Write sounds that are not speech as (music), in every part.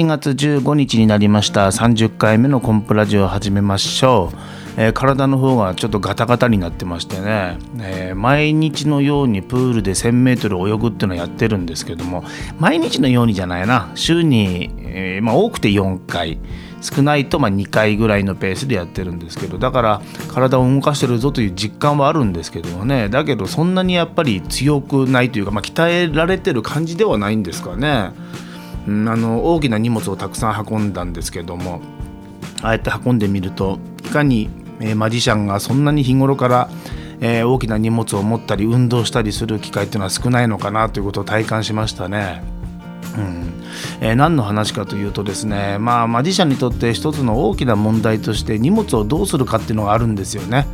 7月15日になりました。30回目のコンプラジオを始めましょう、えー、体の方がちょっとガタガタになってましてね、えー、毎日のようにプールで 1000m 泳ぐっていうのをやってるんですけども毎日のようにじゃないな。週に、えー、まあ、多くて4回。少ないとま2回ぐらいのペースでやってるんですけどだから体を動かしてるぞという実感はあるんですけどもね。だけどそんなにやっぱり強くないというか、まあ、鍛えられてる感じではないんですかね。あの大きな荷物をたくさん運んだんですけどもああやって運んでみるといかに、え、マジシャンがそんなに日頃から、えー、大きな荷物を持ったり運動したりする機会っていうのは少ないのかなということを体感しましたね。うんえー、何の話かというとですね、まあ、マジシャンにとって一つの大きな問題として荷物をどうするかっていうのがあるんですよね。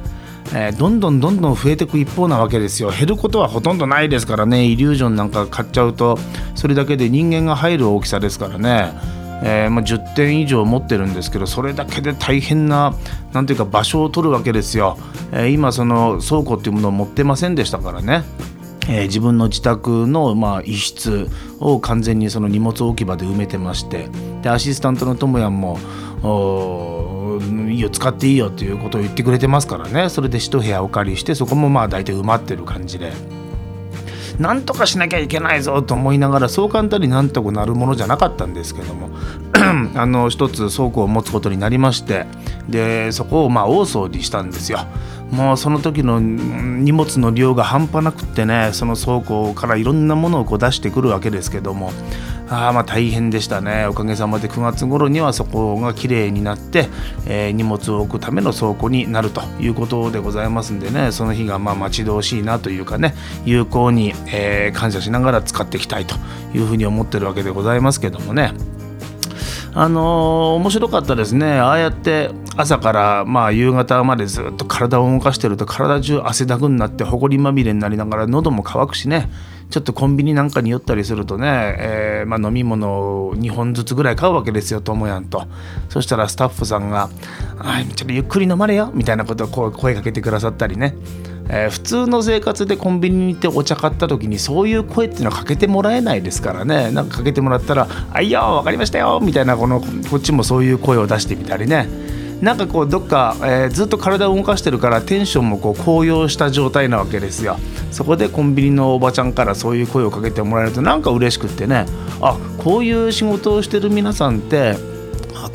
えー、どんどんどんどん増えていく一方なわけですよ。減ることはほとんどないですからね。イリュージョンなんか買っちゃうとそれだけで人間が入る大きさですからね、えー、まあ、10点以上持ってるんですけどそれだけで大変ななんていうか場所を取るわけですよ、えー、今その倉庫っていうものを持ってませんでしたからね。えー、自分の自宅の、まあ、一室を完全にその荷物置き場で埋めてまして。でアシスタントのともやんもいいよ使っていいよっていうことを言ってくれてますからねそれで一部屋お借りしてそこもまあ大体埋まってる感じで。なんとかしなきゃいけないぞと思いながらそう簡単になんとかなるものじゃなかったんですけども (clears throat) あの一つ倉庫を持つことになりましてでそこをまあ大掃除したんですよ。もうその時の荷物の量が半端なくってねその倉庫からいろんなものをこう出してくるわけですけどもあまあ大変でしたね。おかげさまで9月頃にはそこがきれいになって、えー、荷物を置くための倉庫になるということでございますんでね。その日がまあ待ち遠しいなというかね有効に、えー、感謝しながら使っていきたいというふうに思ってるわけでございますけどもね。あのー、面白かったですね。ああやって朝からまあ夕方までずっと体を動かしてると体中汗だくになってほこりまみれになりながら喉も渇くしね。ちょっとコンビニなんかに寄ったりするとね、えー、まあ、飲み物を2本ずつぐらい買うわけですよともやんと。そしたらスタッフさんが「あちょっとゆっくり飲まれよ」みたいなことを声かけてくださったりね、えー、普通の生活でコンビニに行ってお茶買った時にそういう声っていうのはかけてもらえないですからね。なんかかけてもらったら「あいよ分かりましたよ」みたいなこのこっちもそういう声を出してみたりね。なんかこうどっか、えー、ずっと体を動かしてるからテンションもこう高揚した状態なわけですよ。そこでコンビニのおばちゃんからそういう声をかけてもらえるとなんか嬉しくってね。あこういう仕事をしてる皆さんって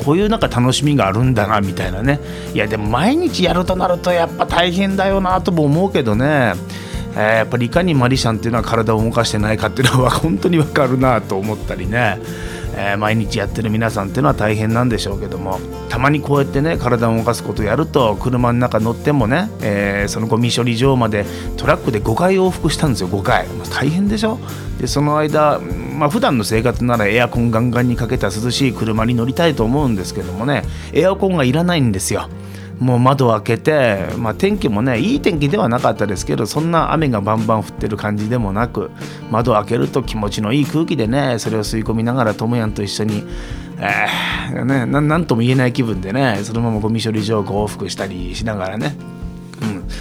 こういうなんか楽しみがあるんだなみたいなね。いやでも毎日やるとなるとやっぱ大変だよなとも思うけどね。えー、やっぱりいかにマリシャンっていうのは体を動かしてないかっていうのは本当に分かるなと思ったりね。えー、毎日やってる皆さんっていうのは大変なんでしょうけどもたまにこうやってね体を動かすことをやると車の中乗ってもね、えー、そのゴミ処理場までトラックで5回往復したんですよ。5回、まあ、大変でしょ？でその間まあ普段の生活ならエアコンガンガンにかけた涼しい車に乗りたいと思うんですけどもねエアコンがいらないんですよ。もう窓を開けて、まあ、天気もねいい天気ではなかったですけどそんな雨がバンバン降ってる感じでもなく窓を開けると気持ちのいい空気でねそれを吸い込みながらともやんと一緒に、えーね、なんとも言えない気分でねそのままゴミ処理場を往復したりしながらね。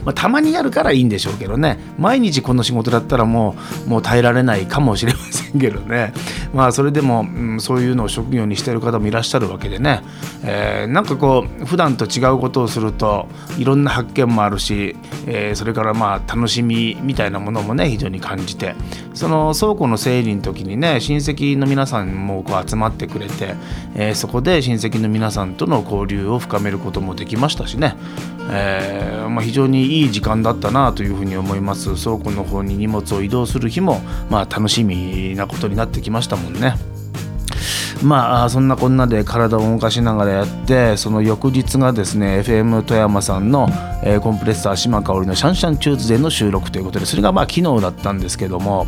まあ、たまにやるからいいんでしょうけどね。毎日この仕事だったらもうもう耐えられないかもしれませんけどね。まあそれでも、うん、そういうのを職業にしてる方もいらっしゃるわけでね、えー、なんかこう普段と違うことをするといろんな発見もあるし、えー、それからまあ楽しみみたいなものもね非常に感じて。その倉庫の整理の時にね親戚の皆さんもこう集まってくれて、えー、そこで親戚の皆さんとの交流を深めることもできましたしね、えーまあ、非常にいい時間だったなというふうに思います倉庫の方に荷物を移動する日も、まあ、楽しみなことになってきましたもんね。まあそんなこんなで体を動かしながらやってその翌日がですね FM 富山さんの、えー、コンプレッサー島香織の「シャンシャンチューズデー」の収録ということでそれがまあ昨日だったんですけども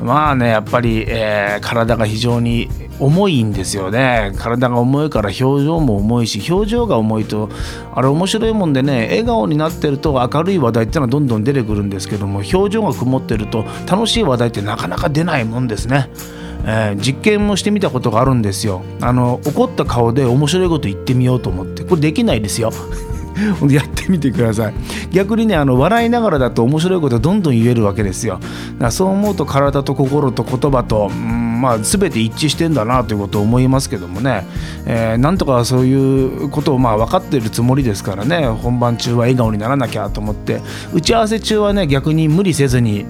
まあねやっぱり、えー、体が非常に重いんですよね。体が重いから表情も重いし表情が重いとあれ面白いもんでね笑顔になってると明るい話題ってのはどんどん出てくるんですけども表情が曇ってると楽しい話題ってなかなか出ないもんですね。えー、実験もしてみたことがあるんですよ。あの怒った顔で面白いこと言ってみようと思ってこれできないですよ。(laughs) やってみてください。逆にねあの笑いながらだと面白いことどんどん言えるわけですよ。だからそう思うと体と心と言葉とうんまあ、全て一致してんだなということを思いますけどもね、えー、なんとかそういうことをまあ分かってるつもりですからね。本番中は笑顔にならなきゃと思って。打ち合わせ中はね逆に無理せずに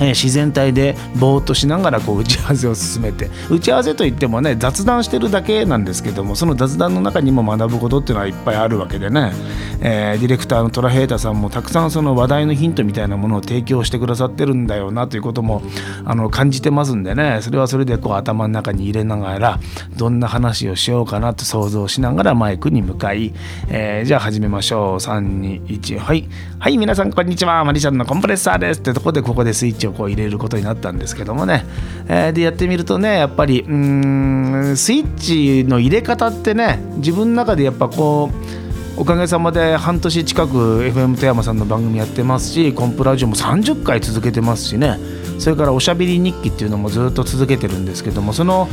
え自然体でぼーっとしながらこう打ち合わせを進めて打ち合わせといってもね雑談してるだけなんですけどもその雑談の中にも学ぶことっていうのはいっぱいあるわけでね、えー、ディレクターのトラヘイタさんもたくさんその話題のヒントみたいなものを提供してくださってるんだよなということもあの感じてますんでね。それはそれでこう頭の中に入れながらどんな話をしようかなと想像しながらマイクに向かい、えー、じゃあ始めましょう。321はい。はい皆さんこんにちは。マリちゃんのコンプレッサーです。ってとこでここでスイッチをこう入れることになったんですけどもね、えー、でやってみるとねやっぱりうんスイッチの入れ方ってね自分の中でやっぱこうおかげさまで半年近く FM 富山さんの番組やってますしコンプラジオも30回続けてますしねそれからおしゃべり日記っていうのもずっと続けてるんですけどもその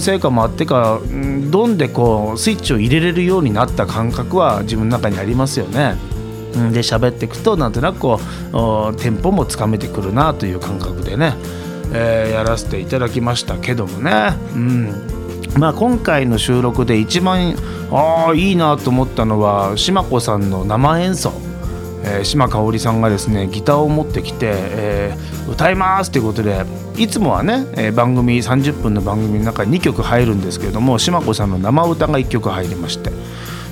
成果もあってかどんでこうスイッチを入れれるようになった感覚は自分の中にありますよね。で喋っていくとなんとなくこうテンポもつかめてくるなという感覚でね、えー、やらせていただきましたけどもね、うん。まあ、今回の収録で一番あいいなと思ったのは島子さんの生演奏。え、島香織さんがですねギターを持ってきて、えー、歌いますということでいつもはね、え、番組30分の番組の中に2曲入るんですけれども島子さんの生歌が1曲入りまして。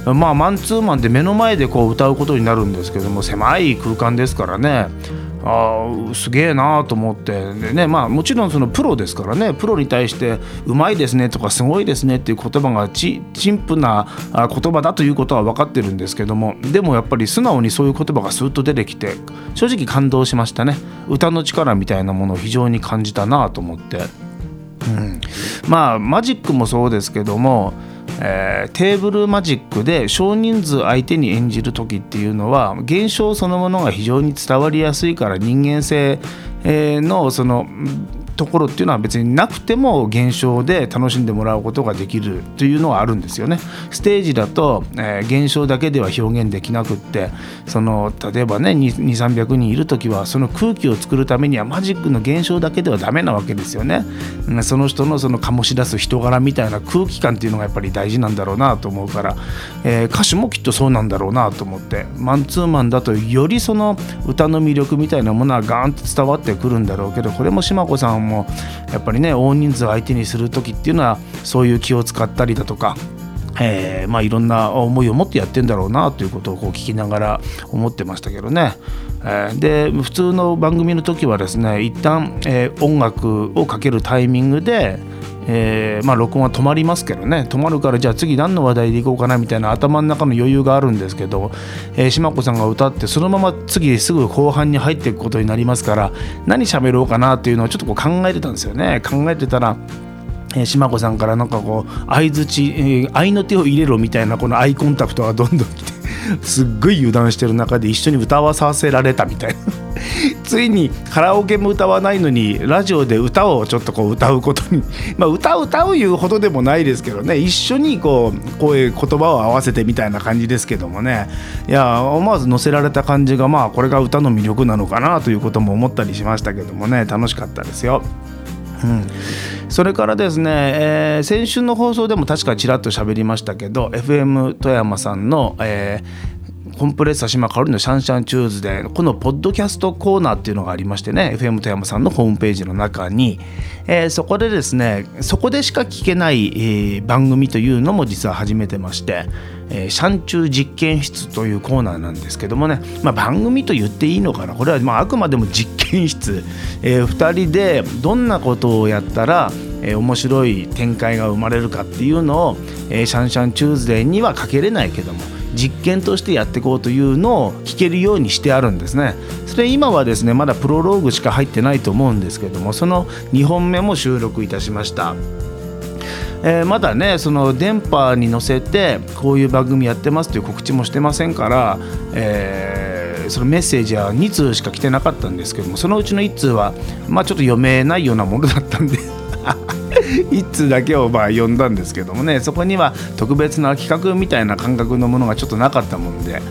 まあマンツーマンで目の前でこう歌うことになるんですけども狭い空間ですからね。あすげえなーと思って。でねまあもちろんそのプロですからね。プロに対してうまいですねとかすごいですねっていう言葉がち陳腐な言葉だということは分かってるんですけどもでもやっぱり素直にそういう言葉がスーッと出てきて正直感動しましたね。歌の力みたいなものを非常に感じたなと思って、うん、まあマジックもそうですけどもえー、テーブルマジックで少人数相手に演じる時っていうのは現象そのものが非常に伝わりやすいから人間性のそのところっていうのは別になくても現象で楽しんでもらうことができるというのはあるんですよね。ステージだと、えー、現象だけでは表現できなくってその例えばね2300人いる時はその空気を作るためにはマジックの現象だけではダメなわけですよね。その人のその醸し出す人柄みたいな空気感っていうのがやっぱり大事なんだろうなと思うから、えー、歌手もきっとそうなんだろうなと思ってマンツーマンだとよりその歌の魅力みたいなものはガーンと伝わってくるんだろうけどこれも島子さもやっぱりね大人数相手にする時っていうのはそういう気を使ったりだとかえー、まあいろんな思いを持ってやってんだろうなということをこう聞きながら思ってましたけどね、えー、で普通の番組の時はですね一旦、えー、音楽をかけるタイミングでえー、まあ録音は止まりますけどね。止まるからじゃあ次何の話題でいこうかなみたいな頭の中の余裕があるんですけど、えー、島子さんが歌ってそのまま次すぐ後半に入っていくことになりますから何喋ろうかなっていうのをちょっとこう考えてたんですよね。考えてたらえ島子さんからなんかこう相づち、えー、愛の手を入れろみたいなこのアイコンタクトがどんどん来てすっごい油断してる中で一緒に歌わさせられたみたいな。(laughs) ついにカラオケも歌わないのにラジオで歌をちょっとこう歌うことに。まあ歌う歌ういうほどでもないですけどね。一緒にこう声言葉を合わせてみたいな感じですけどもね。いや思わず乗せられた感じがまあこれが歌の魅力なのかなということも思ったりしましたけどもね。楽しかったですよ。うん、それからですね、えー、先週の放送でも確かちらっと喋りましたけど FM 富山さんの、えー、コンプレッサー島香織のシャンシャンチューズデーこのポッドキャストコーナーっていうのがありましてね FM 富山さんのホームページの中に、えー、そこでですねそこでしか聞けない、えー、番組というのも実は始めてましてえー、シャンチュー実験室というコーナーなんですけどもね、まあ、番組と言っていいのかな。これはまああくまでも実験室、えー、2人でどんなことをやったら、えー、面白い展開が生まれるかっていうのを、えー、シャンシャンチューズデーにはかけれないけども実験としてやっていこうというのを聞けるようにしてあるんですね。それ今はですねまだプロローグしか入ってないと思うんですけどもその2本目も収録いたしました。えー、まだねその電波に乗せてこういう番組やってますという告知もしてませんから、えー、そのメッセージは2通しか来てなかったんですけどもそのうちの1通は、まあ、ちょっと読めないようなものだったんで (laughs) 1通だけをまあ読んだんですけどもねそこには特別な企画みたいな感覚のものがちょっとなかったもんで。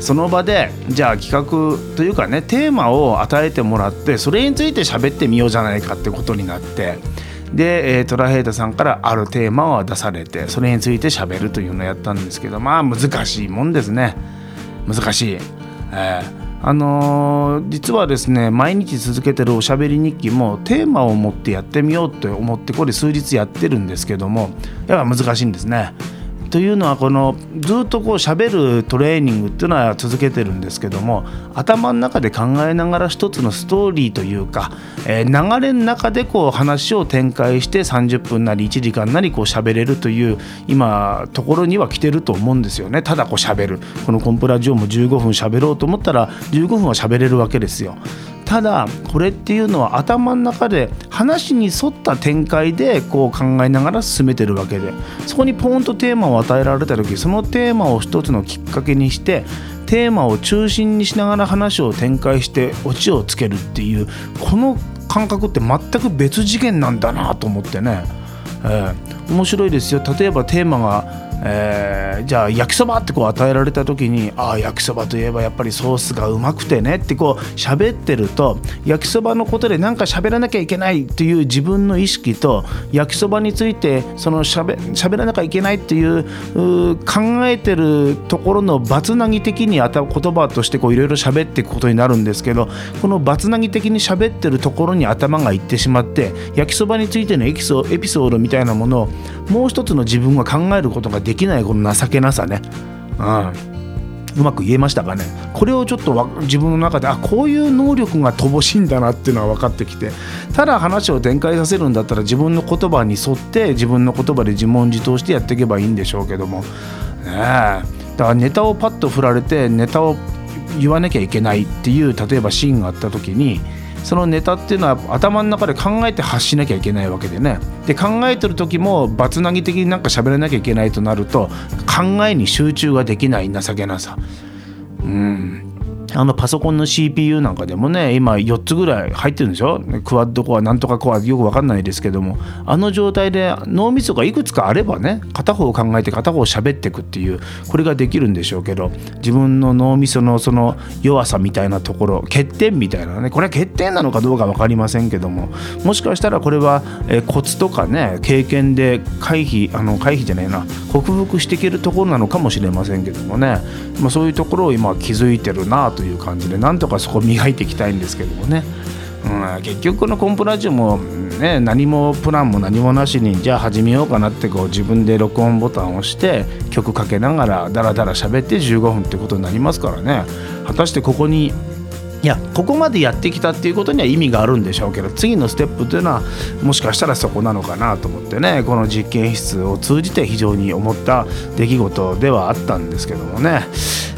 その場でじゃあ企画というかねテーマを与えてもらってそれについて喋ってみようじゃないかってことになってで、えー、トラヘイタさんからあるテーマを出されてそれについてしゃべるというのをやったんですけどまあ難しいもんですね難しい。えーあのー、実はですね毎日続けてるおしゃべり日記もテーマを持ってやってみようと思ってこれ数日やってるんですけどもやっぱ難しいんですね。というのはこのずっとこう喋るトレーニングっていうのは続けてるんですけども頭の中で考えながら一つのストーリーというか、えー、流れの中でこう話を展開して30分なり1時間なりこう喋れるという今ところには来てると思うんですよねただこう喋るこのコンプラジオも15分喋ろうと思ったら15分は喋れるわけですよ。ただこれっていうのは頭の中で話に沿った展開でこう考えながら進めてるわけでそこにポンとテーマを与えられた時そのテーマを一つのきっかけにしてテーマを中心にしながら話を展開してオチをつけるっていうこの感覚って全く別次元なんだなと思ってね、えー、面白いですよ。例えばテーマがえー、じゃあ焼きそばってこう与えられた時にああ焼きそばといえばやっぱりソースがうまくてねってこう喋ってると焼きそばのことで何か喋らなきゃいけないという自分の意識と焼きそばについてそのしゃべ喋らなきゃいけないっていう考えてるところのバツナギ的にあた言葉としていろいろ喋っていくことになるんですけどこのバツナギ的に喋ってるところに頭がいってしまって焼きそばについてのエピソードみたいなものをもう一つの自分が考えることができできないこの情けなさね、うん、うまく言えましたかね。これをちょっと自分の中であこういう能力が乏しいんだなっていうのは分かってきてただ話を展開させるんだったら自分の言葉に沿って自分の言葉で自問自答してやっていけばいいんでしょうけども。ねえ。だからネタをパッと振られてネタを言わなきゃいけないっていう例えばシーンがあった時にそのネタっていうのは頭の中で考えて発しなきゃいけないわけでね。で考えてる時もバツナギ的になんか喋らなきゃいけないとなると考えに集中ができない情けなさ。うん。あのパソコンの CPU なんかでもね今4つぐらい入ってるんでしょクワッドコアなんとかコアよく分かんないですけども。あの状態で脳みそがいくつかあればね片方を考えて片方を喋っていくっていうこれができるんでしょうけど自分の脳みそのその弱さみたいなところ欠点みたいなねこれは欠点なのかどうか分かりませんけどももしかしたらこれは、えコツとかね経験で回避あの回避じゃないな克服していけるところなのかもしれませんけどもね、まあ、そういうところを今気づいてるなとという感じでなんとかそこ磨いていきたいんですけどもね、うん、結局このコンプラジオも、ね、何もプランも何もなしにじゃあ始めようかなってこう自分で録音ボタンを押して曲かけながらダラダラ喋って15分ってことになりますからね果たしてここにいやここまでやってきたっていうことには意味があるんでしょうけど次のステップというのはもしかしたらそこなのかなと思ってねこの実験室を通じて非常に思った出来事ではあったんですけどもね。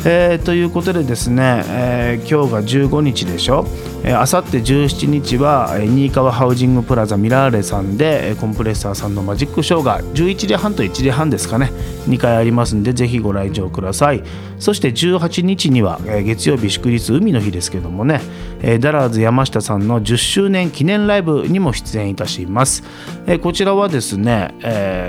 えー、ということでですね、えー、今日が15日でしょ。あさって17日は新川ハウジングプラザミラーレさんでコンプレッサーさんのマジックショーが11時半と1時半ですかね。2回ありますんでぜひご来場ください。そして18日には月曜日祝日海の日ですけどもねダラーズ山下さんの10周年記念ライブにも出演いたします。こちらはですね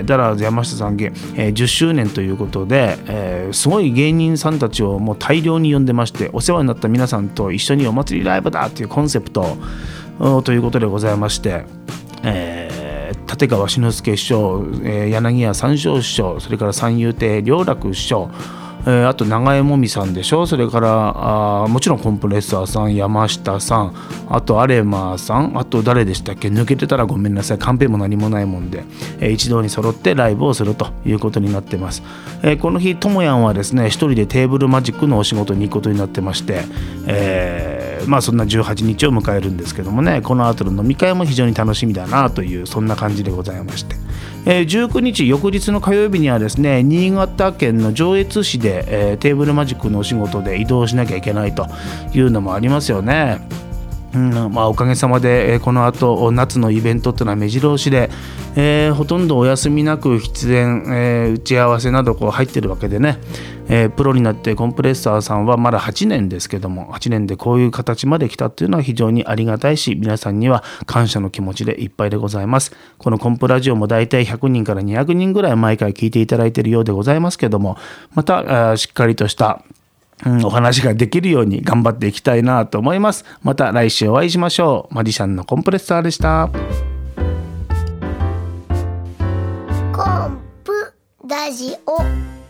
ダラーズ山下さん10周年ということですごい芸人さんたちをもう大量に呼んでましてお世話になった皆さんと一緒にお祭りライブだというコンセプトということでございまして、えー、立川志の輔師匠、えー、柳家三笑師匠それから三遊亭良楽師匠えー、あと長江もみさんでしょ。それからあもちろんコンプレッサーさん山下さんあとアレマーさんあと誰でしたっけ。抜けてたらごめんなさい。カンペも何もないもんで、えー、一堂に揃ってライブをするということになってます、えー、この日ともやんはですね一人でテーブルマジックのお仕事に行くことになってまして、えー、まあそんな18日を迎えるんですけどもねこの後の飲み会も非常に楽しみだなというそんな感じでございましてえー、19日翌日の火曜日にはですね新潟県の上越市で、えー、テーブルマジックのお仕事で移動しなきゃいけないというのもありますよね。うんまあ、おかげさまで、えー、この後夏のイベントっていうのは目白押しで、えー、ほとんどお休みなく出演、えー、打ち合わせなどこう入ってるわけでね、え、プロになってコンプレッサーさんはまだ8年ですけども8年でこういう形まで来たっていうのは非常にありがたいし皆さんには感謝の気持ちでいっぱいでございます。このコンプラジオも大体100人から200人ぐらい毎回聞いていただいているようでございますけどもまたしっかりとしたうん、お話ができるように頑張っていきたいなと思います。また来週お会いしましょう。マジシャンのコンプレッサーでした。コンプラジオ